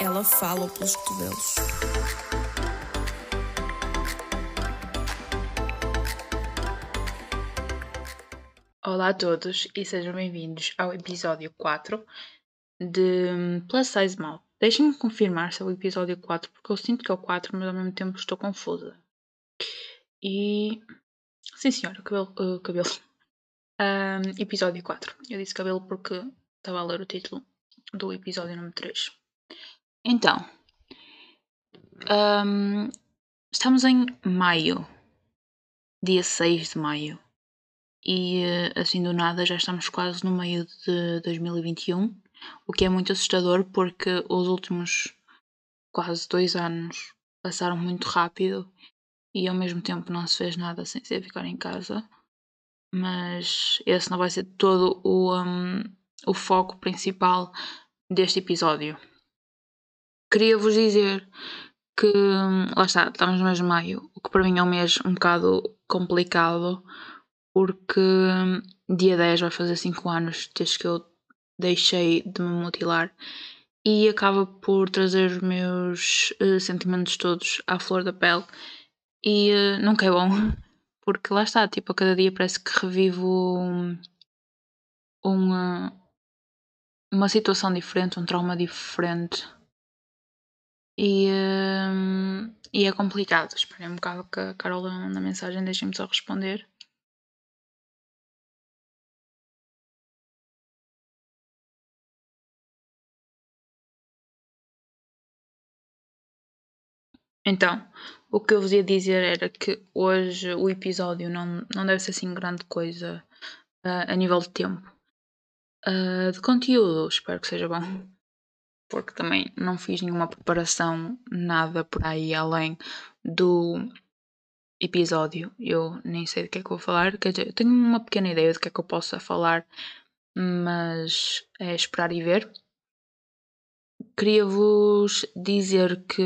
Ela fala pelos cotovelos. Olá a todos e sejam bem-vindos ao episódio 4 de Plus Size Mouth. Deixem-me confirmar se é o episódio 4, porque eu sinto que é o 4, mas ao mesmo tempo estou confusa. E. Sim, senhora, cabelo. Uh, cabelo. Um, episódio 4. Eu disse cabelo porque estava a ler o título do episódio número 3. Então. Um, estamos em maio. Dia 6 de maio. E assim do nada já estamos quase no meio de 2021 o que é muito assustador porque os últimos quase dois anos passaram muito rápido e ao mesmo tempo não se fez nada sem ser ficar em casa. Mas esse não vai ser todo o, um, o foco principal deste episódio. Queria vos dizer que, hum, lá está, estamos no mês de maio, o que para mim é um mês um bocado complicado, porque hum, dia 10 vai fazer 5 anos desde que eu deixei de me mutilar e acaba por trazer os meus uh, sentimentos todos à flor da pele e uh, nunca é bom porque lá está, tipo, a cada dia parece que revivo uma, uma situação diferente, um trauma diferente e, uh, e é complicado. Esperei um bocado que a Carola manda mensagem, deixem-me só responder. Então, o que eu vos ia dizer era que hoje o episódio não, não deve ser assim grande coisa uh, a nível de tempo. Uh, de conteúdo, espero que seja bom. Porque também não fiz nenhuma preparação, nada por aí além do episódio. Eu nem sei do que é que vou falar. Quer dizer, eu tenho uma pequena ideia do que é que eu possa falar, mas é esperar e ver. Queria vos dizer que.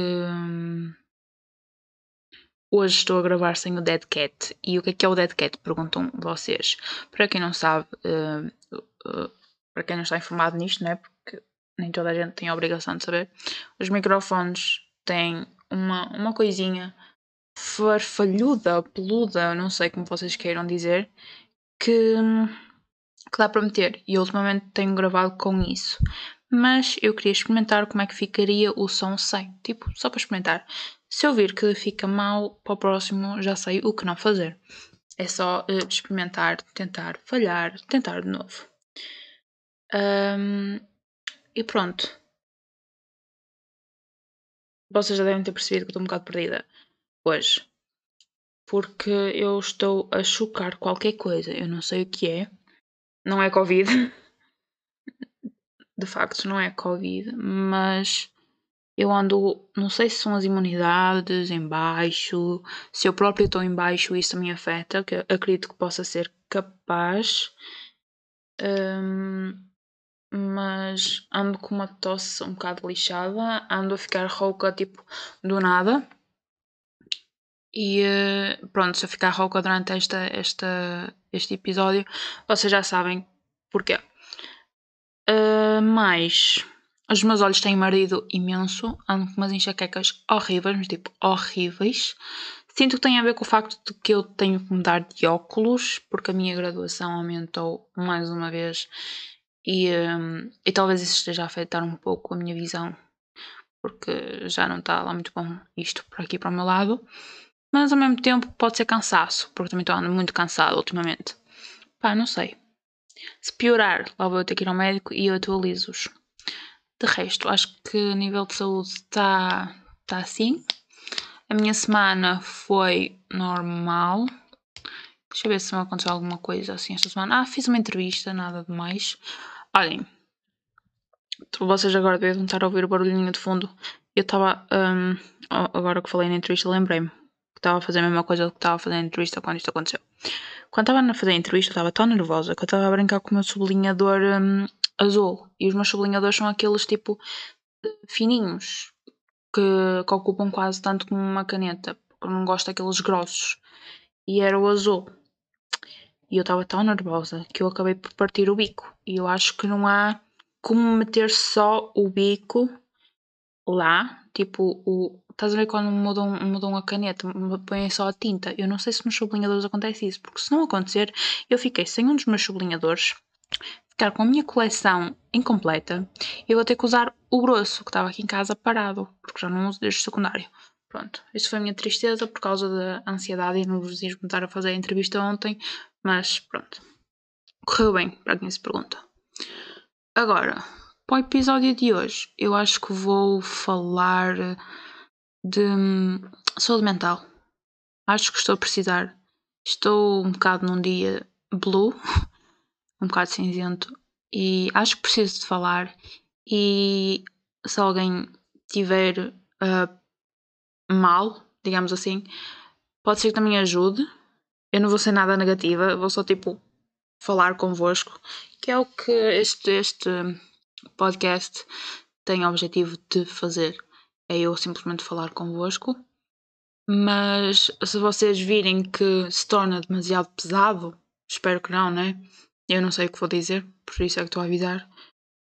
Hoje estou a gravar sem o Dead Cat. E o que é que é o Dead Cat? Perguntam vocês. Para quem não sabe, uh, uh, para quem não está informado nisto, né? porque nem toda a gente tem a obrigação de saber, os microfones têm uma, uma coisinha farfalhuda, peluda, não sei como vocês queiram dizer, que, que dá para meter. E ultimamente tenho gravado com isso mas eu queria experimentar como é que ficaria o som sem, tipo, só para experimentar. Se eu vir que fica mal, para o próximo já sei o que não fazer. É só uh, experimentar, tentar, falhar, tentar de novo. Um, e pronto. Vocês já devem ter percebido que estou um bocado perdida hoje. Porque eu estou a chocar qualquer coisa. Eu não sei o que é. Não é Covid. de facto não é Covid, mas eu ando, não sei se são as imunidades em baixo, se eu próprio estou em baixo isso me afeta, que acredito que possa ser capaz. Um, mas ando com uma tosse um bocado lixada, ando a ficar rouca tipo do nada. E eh, pronto, se eu ficar rouca durante esta, esta, este episódio, vocês já sabem porquê. Mas os meus olhos têm marido imenso, ando com umas enxaquecas horríveis, mas tipo horríveis. Sinto que tem a ver com o facto de que eu tenho que mudar de óculos, porque a minha graduação aumentou mais uma vez e, um, e talvez isso esteja a afetar um pouco a minha visão, porque já não está lá muito bom isto por aqui para o meu lado. Mas ao mesmo tempo pode ser cansaço, porque também estou andando muito cansado ultimamente. Pá, não sei. Se piorar, lá vou eu ter que ir ao médico e eu atualizo-os. De resto, acho que a nível de saúde está tá assim. A minha semana foi normal. Deixa eu ver se me aconteceu alguma coisa assim esta semana. Ah, fiz uma entrevista, nada de mais. Olhem, vocês agora devem estar a ouvir o barulhinho de fundo. Eu estava, um, agora que falei na entrevista, lembrei-me que estava a fazer a mesma coisa que estava a fazer na entrevista quando isto aconteceu. Quando estava a fazer a entrevista, estava tão nervosa que eu estava a brincar com o meu sublinhador um, azul. E os meus sublinhadores são aqueles tipo fininhos que, que ocupam quase tanto como uma caneta, porque eu não gosto daqueles grossos. E era o azul. e eu estava tão nervosa que eu acabei por partir o bico. E eu acho que não há como meter só o bico lá, tipo, o, estás a ver quando mudam, mudam a caneta, põem só a tinta. Eu não sei se nos sublinhadores acontece isso, porque se não acontecer, eu fiquei sem um dos meus sublinhadores, ficar com a minha coleção incompleta, eu vou ter que usar o grosso que estava aqui em casa parado, porque já não uso desde o secundário. Pronto, isso foi a minha tristeza por causa da ansiedade e nervosismo de estar a fazer a entrevista ontem, mas pronto. Correu bem, para quem se pergunta. Agora, para o episódio de hoje, eu acho que vou falar de hum, saúde mental. Acho que estou a precisar. Estou um bocado num dia blue, um bocado cinzento, e acho que preciso de falar. E se alguém tiver uh, mal, digamos assim, pode ser que também ajude. Eu não vou ser nada negativa, vou só tipo falar convosco, que é o que este, este podcast tem o objetivo de fazer. É eu simplesmente falar convosco. Mas se vocês virem que se torna demasiado pesado, espero que não, né? Eu não sei o que vou dizer, por isso é que estou a avisar.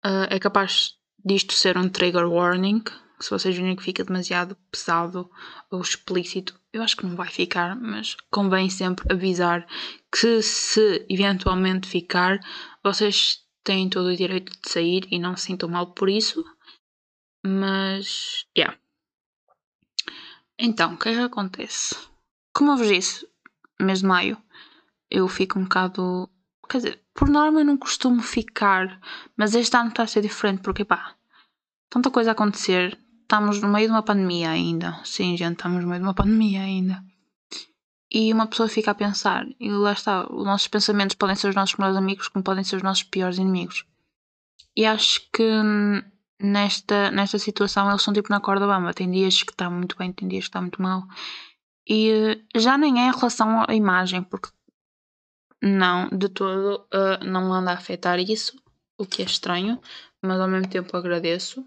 Uh, é capaz disto ser um trigger warning, se vocês virem que fica demasiado pesado ou explícito, eu acho que não vai ficar, mas convém sempre avisar que se eventualmente ficar, vocês têm todo o direito de sair e não se sintam mal por isso. Mas, yeah. Então, o que é que acontece? Como eu vos disse, mês de maio, eu fico um bocado. Quer dizer, por norma eu não costumo ficar, mas este ano está a ser diferente porque, pá, tanta coisa a acontecer, estamos no meio de uma pandemia ainda. Sim, gente, estamos no meio de uma pandemia ainda. E uma pessoa fica a pensar, e lá está, os nossos pensamentos podem ser os nossos melhores amigos, como podem ser os nossos piores inimigos. E acho que nesta, nesta situação eles são tipo na corda bamba. Tem dias que está muito bem, tem dias que está muito mal. E eh, já nem é em relação à imagem, porque não, de todo, uh, não anda a afetar isso, o que é estranho, mas ao mesmo tempo agradeço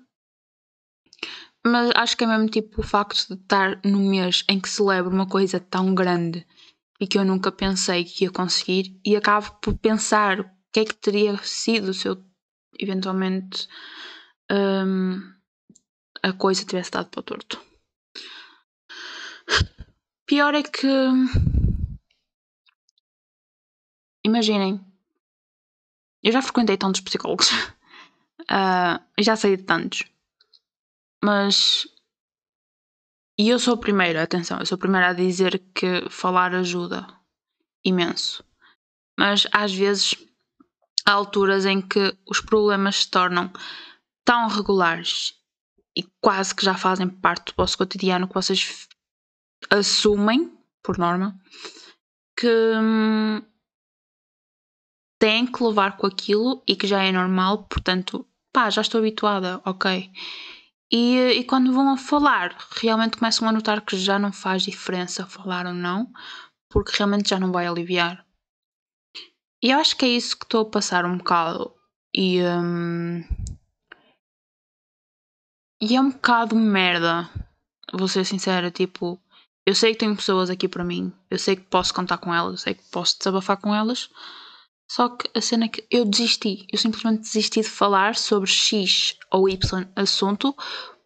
mas acho que é mesmo tipo o facto de estar no mês em que celebro uma coisa tão grande e que eu nunca pensei que ia conseguir e acabo por pensar o que é que teria sido se eu eventualmente um, a coisa tivesse dado para o torto. Pior é que imaginem, eu já frequentei tantos psicólogos uh, já saí de tantos mas. E eu sou a primeira, atenção, eu sou a primeira a dizer que falar ajuda imenso. Mas às vezes há alturas em que os problemas se tornam tão regulares e quase que já fazem parte do vosso cotidiano que vocês assumem, por norma, que hum, têm que levar com aquilo e que já é normal, portanto, pá, já estou habituada, ok. E, e quando vão a falar, realmente começam a notar que já não faz diferença falar ou não, porque realmente já não vai aliviar. E eu acho que é isso que estou a passar um bocado. E, um, e é um bocado merda, vou ser sincera. Tipo, eu sei que tenho pessoas aqui para mim, eu sei que posso contar com elas, eu sei que posso desabafar com elas. Só que a cena é que eu desisti, eu simplesmente desisti de falar sobre X ou Y assunto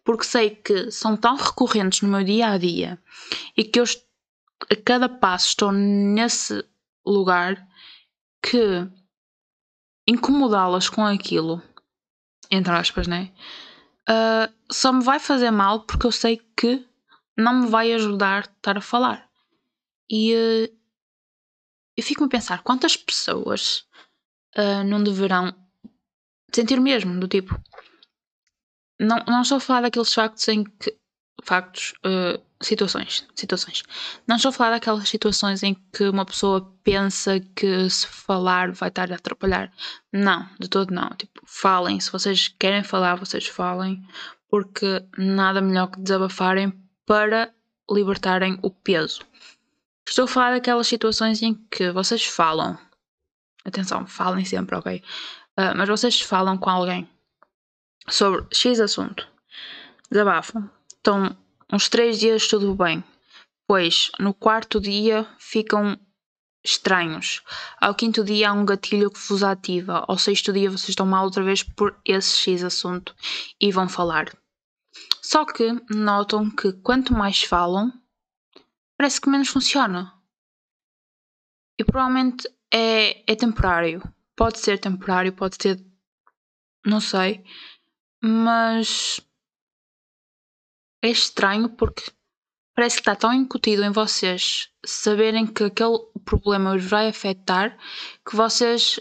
porque sei que são tão recorrentes no meu dia a dia e que eu a cada passo estou nesse lugar que incomodá-las com aquilo, entre aspas, né? Uh, só me vai fazer mal porque eu sei que não me vai ajudar estar a falar. E uh, eu fico-me a pensar quantas pessoas uh, não deverão sentir o mesmo, do tipo. Não, não estou a falar daqueles factos em que. Factos, uh, situações, situações. Não estou a falar daquelas situações em que uma pessoa pensa que se falar vai estar a atrapalhar. Não, de todo não. Tipo, falem. Se vocês querem falar, vocês falem. Porque nada melhor que desabafarem para libertarem o peso. Estou a falar daquelas situações em que vocês falam. Atenção, falem sempre, ok? Uh, mas vocês falam com alguém sobre X assunto. Desabafam. Estão uns três dias tudo bem. Pois no quarto dia ficam estranhos. Ao quinto dia há um gatilho que vos ativa. Ao sexto dia vocês estão mal outra vez por esse X assunto e vão falar. Só que notam que quanto mais falam, parece que menos funciona. E provavelmente é, é temporário. Pode ser temporário, pode ser. Não sei. Mas. É estranho porque parece que está tão incutido em vocês saberem que aquele problema os vai afetar que vocês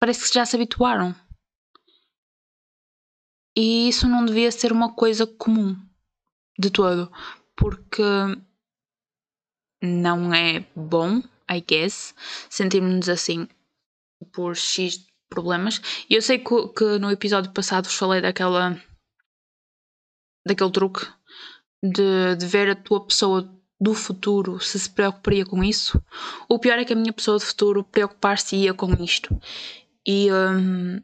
parece que já se habituaram. E isso não devia ser uma coisa comum de todo, porque não é bom, I guess, sentirmos-nos assim por X problemas. E eu sei que, que, no episódio passado vos falei daquela daquele truque de, de ver a tua pessoa do futuro se se preocuparia com isso. O pior é que a minha pessoa do futuro preocupar-se-ia com isto. E, um,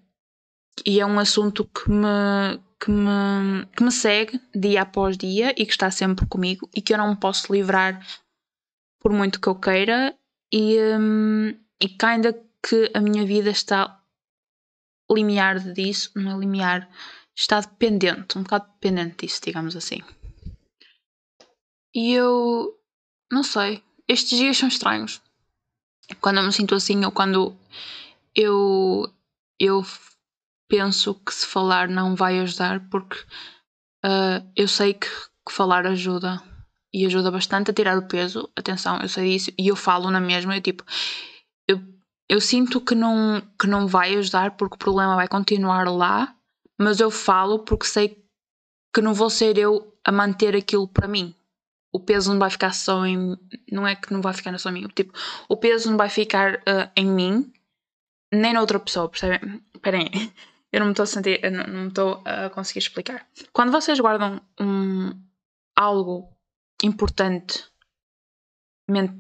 e é um assunto que me, que, me, que me segue dia após dia e que está sempre comigo e que eu não posso livrar por muito que eu queira. E, um, e ainda que a minha vida está limiar disso, não é limiar, está dependente, um bocado dependente disso, digamos assim. E eu não sei, estes dias são estranhos. Quando eu me sinto assim ou quando eu eu penso que se falar não vai ajudar porque uh, eu sei que, que, falar ajuda e ajuda bastante a tirar o peso. Atenção, eu sei disso e eu falo na mesma. Eu tipo, eu, eu sinto que não, que não vai ajudar porque o problema vai continuar lá, mas eu falo porque sei que não vou ser eu a manter aquilo para mim o peso não vai ficar só em. Não é que não vai ficar só em mim. Tipo, o peso não vai ficar uh, em mim nem na outra pessoa, percebem? Esperem, eu não me estou a sentir. não, estou a conseguir explicar. Quando vocês guardam um, algo importante. Ment...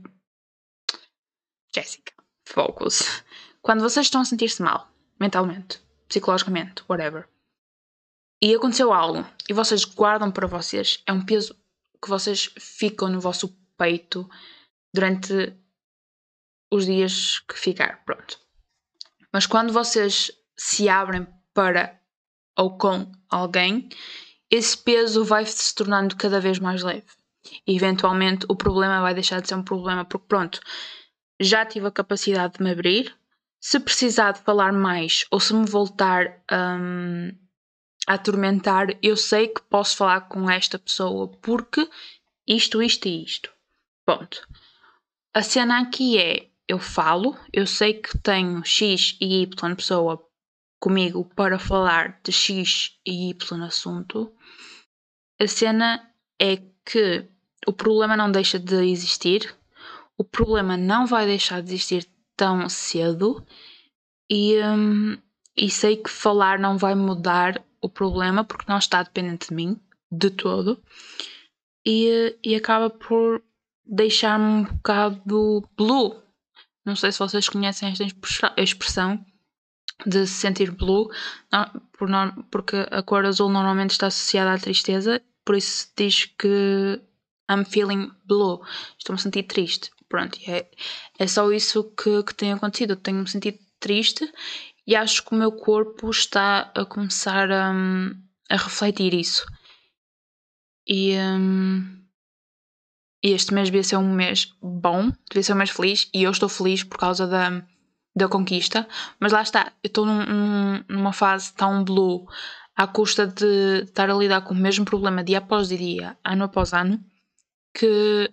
Jéssica, focus. Quando vocês estão a sentir-se mal, mentalmente, psicologicamente, whatever, e aconteceu algo e vocês guardam para vocês, é um peso que vocês ficam no vosso peito durante os dias que ficar. Pronto. Mas quando vocês se abrem para ou com alguém, esse peso vai se tornando cada vez mais leve. E eventualmente o problema vai deixar de ser um problema, porque pronto, já tive a capacidade de me abrir. Se precisar de falar mais ou se me voltar um, a atormentar, eu sei que posso falar com esta pessoa porque isto, isto e isto. Ponto. A cena aqui é: eu falo, eu sei que tenho X e Y pessoa comigo para falar de X e Y assunto. A cena é que o problema não deixa de existir, o problema não vai deixar de existir tão cedo e, hum, e sei que falar não vai mudar o problema porque não está dependente de mim de todo e, e acaba por deixar-me um bocado blue. Não sei se vocês conhecem esta expressão de se sentir blue, porque a cor azul normalmente está associada à tristeza, por isso diz que I'm feeling blue, estou-me a sentir triste. Pronto, é, é só isso que, que tem acontecido. Eu tenho-me sentido triste e acho que o meu corpo está a começar a, a refletir isso. E, um, este mês devia ser um mês bom, devia ser um mês feliz e eu estou feliz por causa da, da conquista, mas lá está, eu estou num, numa fase tão blue à custa de estar a lidar com o mesmo problema dia após dia, ano após ano, que,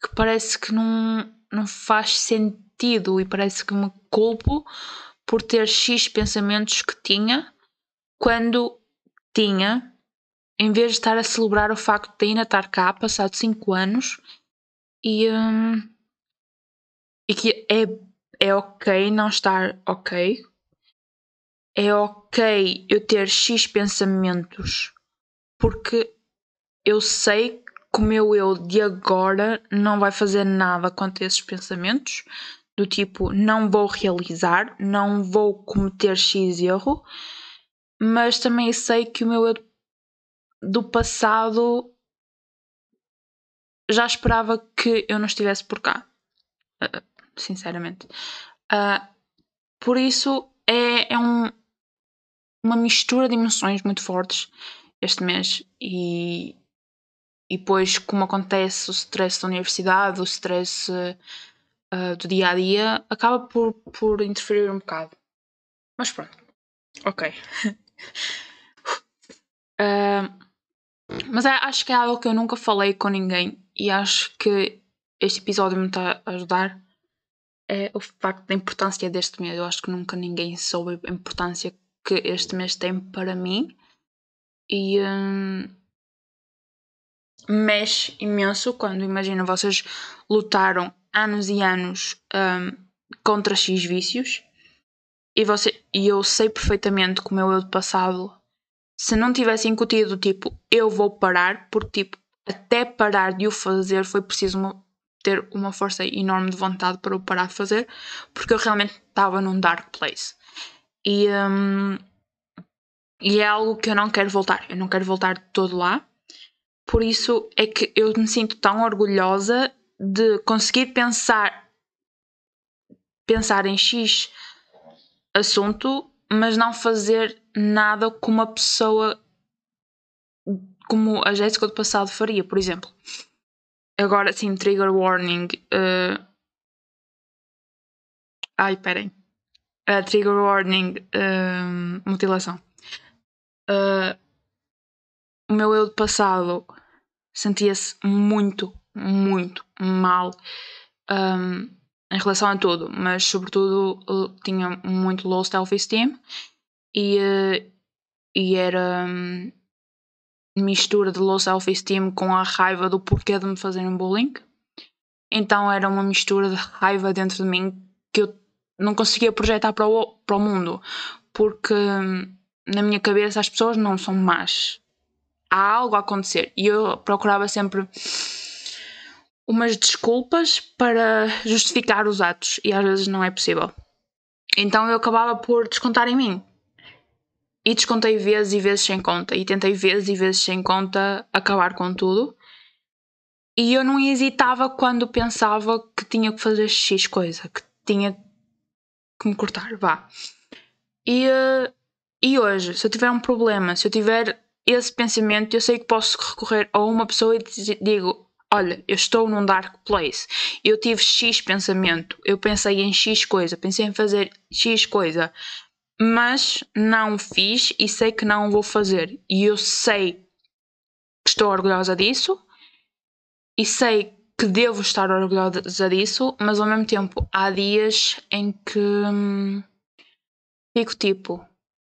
que parece que não, não faz sentido e parece que me culpo por ter X pensamentos que tinha quando tinha, em vez de estar a celebrar o facto de ainda estar cá, passado 5 anos, e, um, e que é, é ok não estar ok, é ok eu ter X pensamentos, porque eu sei que o meu eu de agora não vai fazer nada contra esses pensamentos, do tipo não vou realizar, não vou cometer X erro, mas também sei que o meu eu do passado já esperava que eu não estivesse por cá. uh, sinceramente. Uh, por isso é, é um, uma mistura de emoções muito fortes este mês e, e depois como acontece o stress da universidade, o stress uh, do dia a dia, acaba por, por interferir um bocado. Mas pronto, ok. uh, mas é, acho que é algo que eu nunca falei com ninguém e acho que este episódio me está a ajudar. É o facto da importância deste mês. Eu acho que nunca ninguém soube a importância que este mês tem para mim. E hum, mexe imenso quando, imagina, vocês lutaram anos e anos hum, contra X vícios e, você, e eu sei perfeitamente como eu do passado se não tivesse incutido, tipo, eu vou parar, porque, tipo, até parar de o fazer foi preciso uma, ter uma força enorme de vontade para o parar de fazer, porque eu realmente estava num dark place. E, um, e é algo que eu não quero voltar. Eu não quero voltar de todo lá. Por isso é que eu me sinto tão orgulhosa de conseguir pensar pensar em X assunto, mas não fazer nada como uma pessoa como a Jéssica do passado faria, por exemplo. Agora sim, trigger warning. Uh... Ai, esperem. Uh, trigger warning uh, mutilação. Uh, o meu eu do passado sentia-se muito, muito mal um, em relação a tudo, mas sobretudo tinha muito low self-esteem e, uh, e era um, mistura de low self-esteem com a raiva do porquê de me fazerem bullying. Então era uma mistura de raiva dentro de mim que eu não conseguia projetar para o, para o mundo, porque hum, na minha cabeça as pessoas não são más. Há algo a acontecer e eu procurava sempre umas desculpas para justificar os atos e às vezes não é possível. Então eu acabava por descontar em mim. E descontei vezes e vezes sem conta. E tentei vezes e vezes sem conta acabar com tudo. E eu não hesitava quando pensava que tinha que fazer X coisa, que tinha que me cortar, vá. E, uh, e hoje, se eu tiver um problema, se eu tiver esse pensamento, eu sei que posso recorrer a uma pessoa e digo: Olha, eu estou num dark place. Eu tive X pensamento, eu pensei em X coisa, pensei em fazer X coisa mas não fiz e sei que não vou fazer. E eu sei que estou orgulhosa disso e sei que devo estar orgulhosa disso, mas ao mesmo tempo há dias em que hum, fico tipo,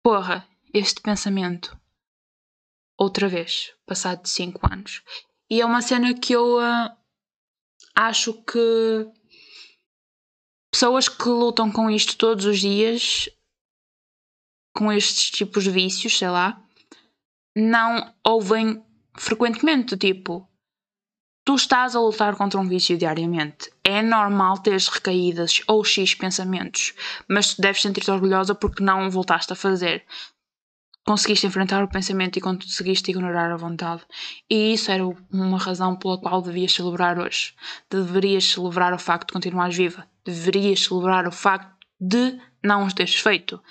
porra, este pensamento outra vez, passado 5 anos. E é uma cena que eu uh, acho que pessoas que lutam com isto todos os dias com estes tipos de vícios, sei lá, não ouvem frequentemente. Tipo, tu estás a lutar contra um vício diariamente. É normal teres recaídas ou X pensamentos, mas tu deves sentir-te orgulhosa porque não voltaste a fazer. Conseguiste enfrentar o pensamento e conseguiste ignorar a vontade. E isso era uma razão pela qual devias celebrar hoje. Deverias celebrar o facto de continuares viva. Deverias celebrar o facto de não os teres feito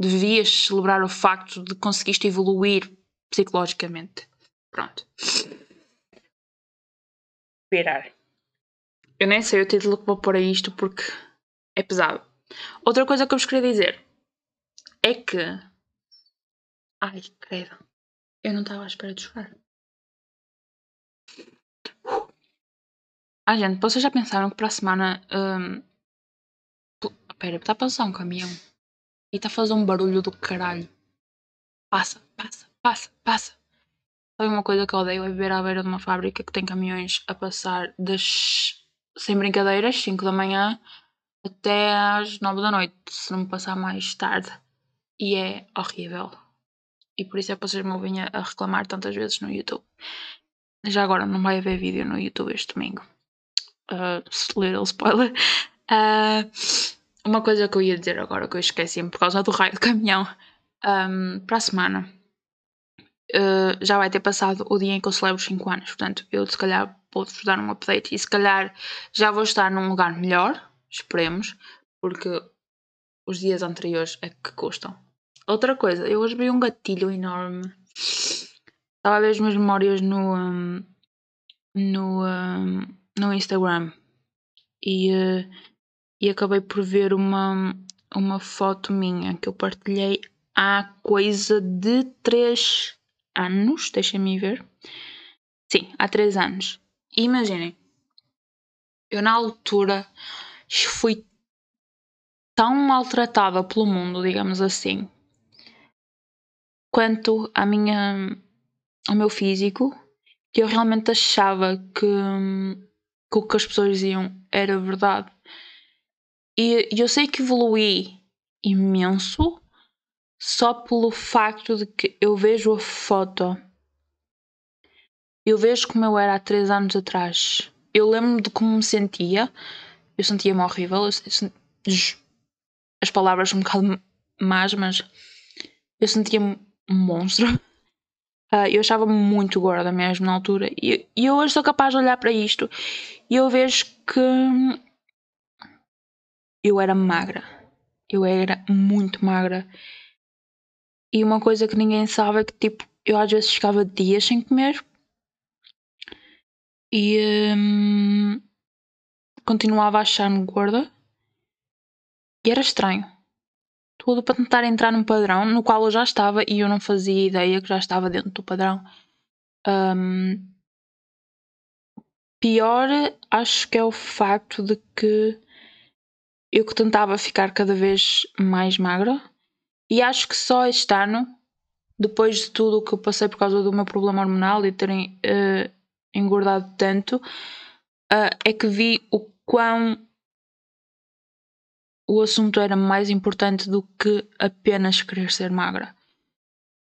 devias celebrar o facto de conseguiste evoluir psicologicamente. Pronto. Virar. Eu nem sei o título que vou pôr a isto porque é pesado. Outra coisa que eu vos queria dizer é que. Ai, credo. Eu não estava à espera de chorar. Ah, gente, vocês já pensaram que para a semana. Um... Espera, está a passar um caminhão. E tá fazendo um barulho do caralho. Passa, passa, passa, passa. Sabe uma coisa que eu odeio é viver à beira de uma fábrica que tem caminhões a passar das. sem brincadeiras, 5 da manhã até às 9 da noite, se não me passar mais tarde. E é horrível. E por isso é que vocês me ouvem a reclamar tantas vezes no YouTube. Já agora não vai haver vídeo no YouTube este domingo. Uh, little spoiler. Uh, uma coisa que eu ia dizer agora que eu esqueci por causa do raio de caminhão. Um, para a semana uh, já vai ter passado o dia em que eu celebro 5 anos. Portanto, eu se calhar vou-vos dar um update e se calhar já vou estar num lugar melhor, esperemos, porque os dias anteriores é que custam. Outra coisa, eu hoje vi um gatilho enorme. Estava a ver as minhas memórias no, um, no, um, no Instagram e, uh, e acabei por ver uma, uma foto minha que eu partilhei há coisa de 3 anos. Deixem-me ver. Sim, há 3 anos. E imaginem, eu na altura fui tão maltratada pelo mundo, digamos assim, quanto à minha, ao meu físico, que eu realmente achava que, que o que as pessoas diziam era verdade. E eu sei que evolui imenso só pelo facto de que eu vejo a foto. Eu vejo como eu era há três anos atrás. Eu lembro de como me sentia. Eu sentia-me horrível. as palavras são um bocado más, mas eu sentia-me um monstro. Uh, eu achava-me muito gorda mesmo na altura. E, e eu hoje sou capaz de olhar para isto e eu vejo que eu era magra. Eu era muito magra. E uma coisa que ninguém sabe é que, tipo, eu às vezes ficava dias sem comer. E hum, continuava a achar-me gorda. E era estranho. Tudo para tentar entrar num padrão no qual eu já estava e eu não fazia ideia que já estava dentro do padrão. Um, pior, acho que é o facto de que eu que tentava ficar cada vez mais magra e acho que só este ano, depois de tudo o que eu passei por causa do meu problema hormonal e terem uh, engordado tanto, uh, é que vi o quão o assunto era mais importante do que apenas querer ser magra.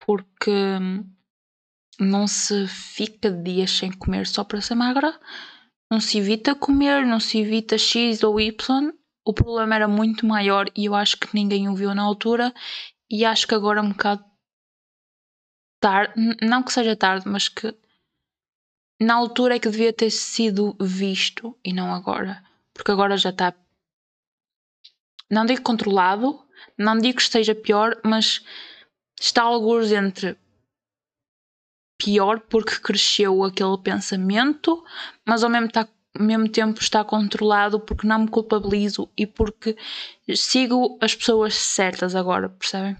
Porque hum, não se fica dias sem comer só para ser magra, não se evita comer, não se evita X ou Y. O problema era muito maior e eu acho que ninguém o viu na altura. E acho que agora é um bocado tarde, não que seja tarde, mas que na altura é que devia ter sido visto e não agora, porque agora já está não digo controlado, não digo que esteja pior, mas está alguns entre pior porque cresceu aquele pensamento, mas ao mesmo tempo ao mesmo tempo está controlado porque não me culpabilizo e porque sigo as pessoas certas agora, percebem?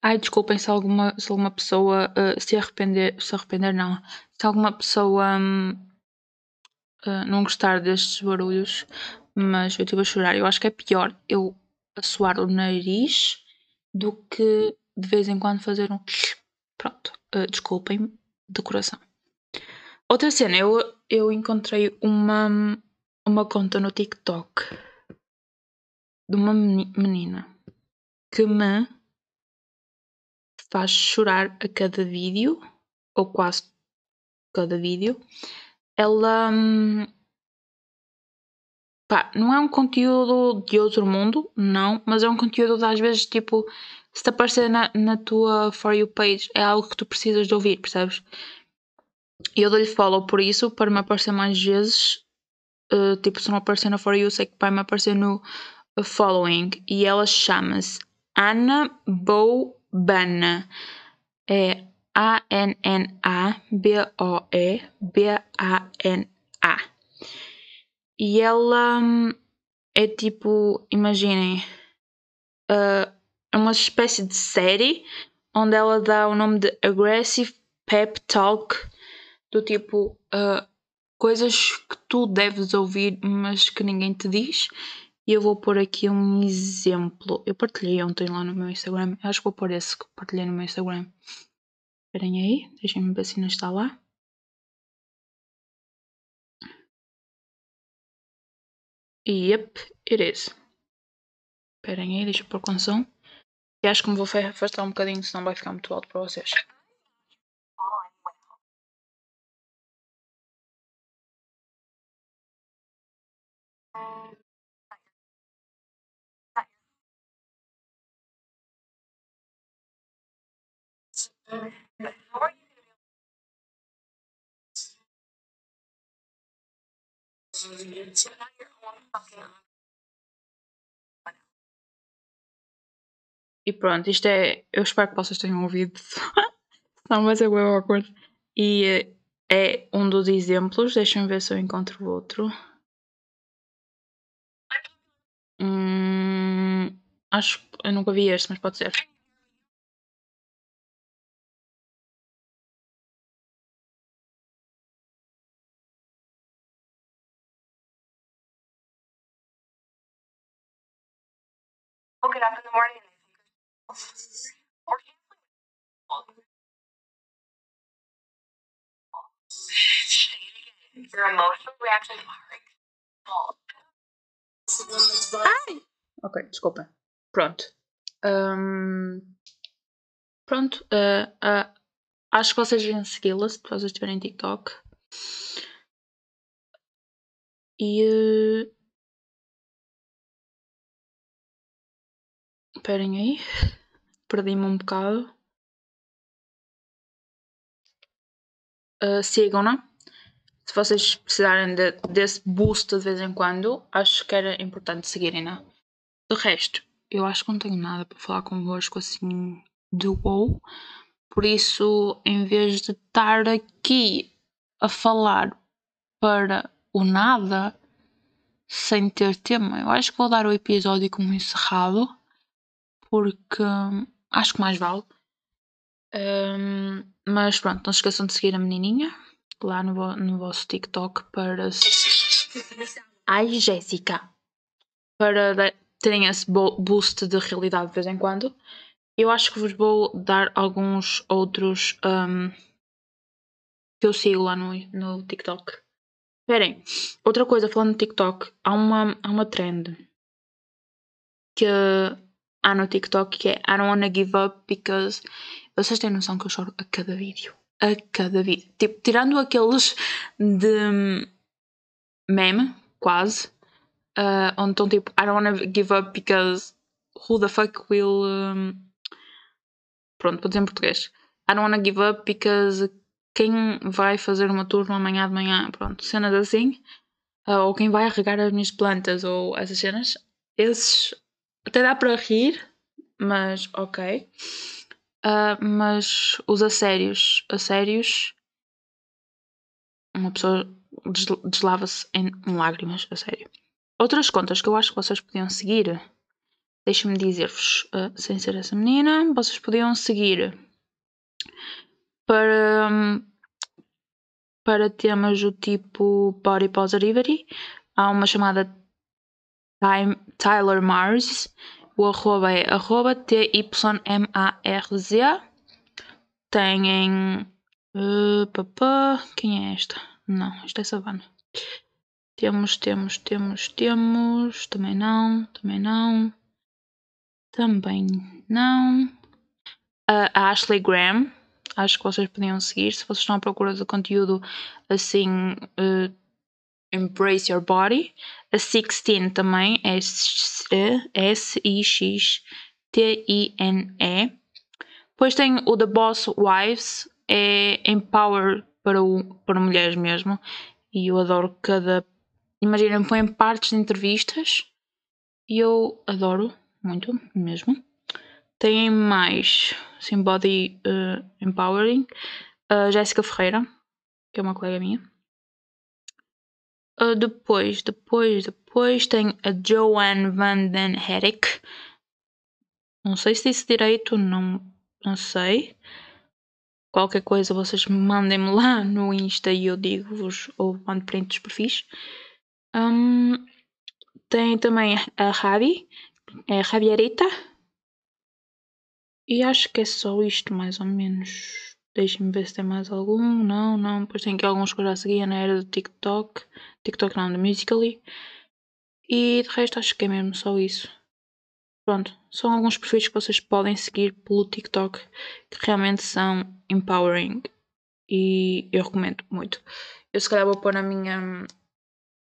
Ai, desculpem se alguma, se alguma pessoa uh, se arrepender, se arrepender não, se alguma pessoa um, uh, eh, não gostar destes barulhos, mas eu estive a chorar. Eu acho que é pior eu assoar o nariz do que de vez em quando fazer um pronto, uh, desculpem de coração. Outra cena, eu, eu encontrei uma, uma conta no TikTok de uma menina que me faz chorar a cada vídeo, ou quase cada vídeo. Ela hum, pá, não é um conteúdo de outro mundo, não, mas é um conteúdo de, às vezes tipo se te aparecer na, na tua For You page é algo que tu precisas de ouvir, percebes? E eu dou-lhe follow por isso, para me aparecer mais vezes. Uh, tipo, se não aparecer no For You, sei que vai me aparecer no Following. E ela chama-se Ana Boubana. É A-N-N-A-B-O-E-B-A-N-A. E ela hum, é tipo, imaginem, uh, é uma espécie de série onde ela dá o nome de Aggressive Pep Talk do tipo uh, coisas que tu deves ouvir, mas que ninguém te diz. E eu vou pôr aqui um exemplo. Eu partilhei ontem lá no meu Instagram. acho que vou pôr esse que partilhei no meu Instagram. Esperem aí, deixem-me ver se ainda está lá. Yep, it is. Esperem aí, deixa eu pôr com som. E acho que me vou afastar um bocadinho, senão vai ficar muito alto para vocês. E pronto, isto é. Eu espero que vocês tenham ouvido. Não vai ser bem awkward. E é um dos exemplos. Deixa-me ver se eu encontro outro. Hum, acho que eu nunca vi este, mas pode ser. Get up in the morning or your emotional reaction Ai! Ok, desculpa. Pronto. Hum, pronto. Uh, uh, acho que vocês devem segui-la se vocês estiverem TikTok. E. Uh, esperem aí. Perdi-me um bocado. Uh, Sigam-na se vocês precisarem de, desse boost de vez em quando, acho que era importante seguirem-na. De resto, eu acho que não tenho nada para falar convosco assim de WoW. Por isso, em vez de estar aqui a falar para o nada, sem ter tema, eu acho que vou dar o episódio como encerrado, porque hum, acho que mais vale. Um, mas pronto, não se esqueçam de seguir a menininha lá no, no vosso TikTok para. Ai, Jéssica! Para terem esse boost de realidade de vez em quando. Eu acho que vos vou dar alguns outros um, que eu sigo lá no, no TikTok. Esperem, outra coisa, falando no TikTok, há uma, há uma trend que há no TikTok que é I don't wanna give up because vocês têm noção que eu choro a cada vídeo a cada vídeo. Tipo, tirando aqueles de meme, quase, uh, onde estão tipo, I don't wanna give up because who the fuck will. Um... Pronto, vou dizer em português. I don't wanna give up because quem vai fazer uma turma amanhã de manhã, pronto, cenas assim, uh, ou quem vai regar as minhas plantas, ou essas cenas, esses até dá para rir, mas ok. Uh, mas os assérios, assérios, uma pessoa deslava-se em lágrimas, a sério. Outras contas que eu acho que vocês podiam seguir, deixem-me dizer-vos, uh, sem ser essa menina, vocês podiam seguir para, para temas do tipo Body Positivity. Há uma chamada Time, Tyler Mars o arroba é arroba T-Y-M-A-R-Z. Têm. Uh, papá. Quem é esta? Não, esta é Savana. Temos, temos, temos, temos. Também não, também não. Também não. A Ashley Graham. Acho que vocês podiam seguir. Se vocês estão à procura de conteúdo assim. Uh, Embrace Your Body. A 16 também é S-I-X-T-I-N-E. Depois tem o The Boss Wives, é Empower para, o, para mulheres mesmo. E eu adoro cada. Imaginem, põem partes de entrevistas e eu adoro muito mesmo. Tem mais assim, Body uh, Empowering. A Jéssica Ferreira, que é uma colega minha. Uh, depois, depois, depois tem a Joanne Van Den Herrick. Não sei se disse direito, não, não sei. Qualquer coisa vocês mandem-me lá no Insta e eu digo-vos ou mando print dos perfis. Um, tem também a Rabi, é a Rabierita. E acho que é só isto mais ou menos. Deixem-me ver se tem mais algum. Não, não. Depois tem aqui alguns que eu já seguia na era do TikTok. TikTok não, do Musical.ly. E de resto acho que é mesmo só isso. Pronto, são alguns perfis que vocês podem seguir pelo TikTok que realmente são empowering e eu recomendo muito. Eu se calhar vou pôr na minha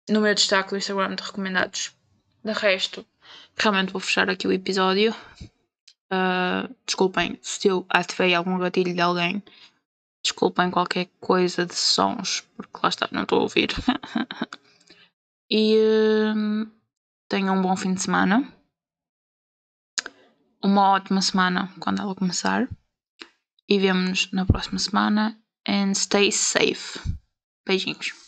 no meu destaque do Instagram de recomendados. De resto, realmente vou fechar aqui o episódio. Uh, desculpem se eu ativei algum gatilho de alguém. Desculpem qualquer coisa de sons, porque lá está, não estou a ouvir. E hum, tenham um bom fim de semana. Uma ótima semana quando ela começar. E vemo-nos na próxima semana. And stay safe. Beijinhos.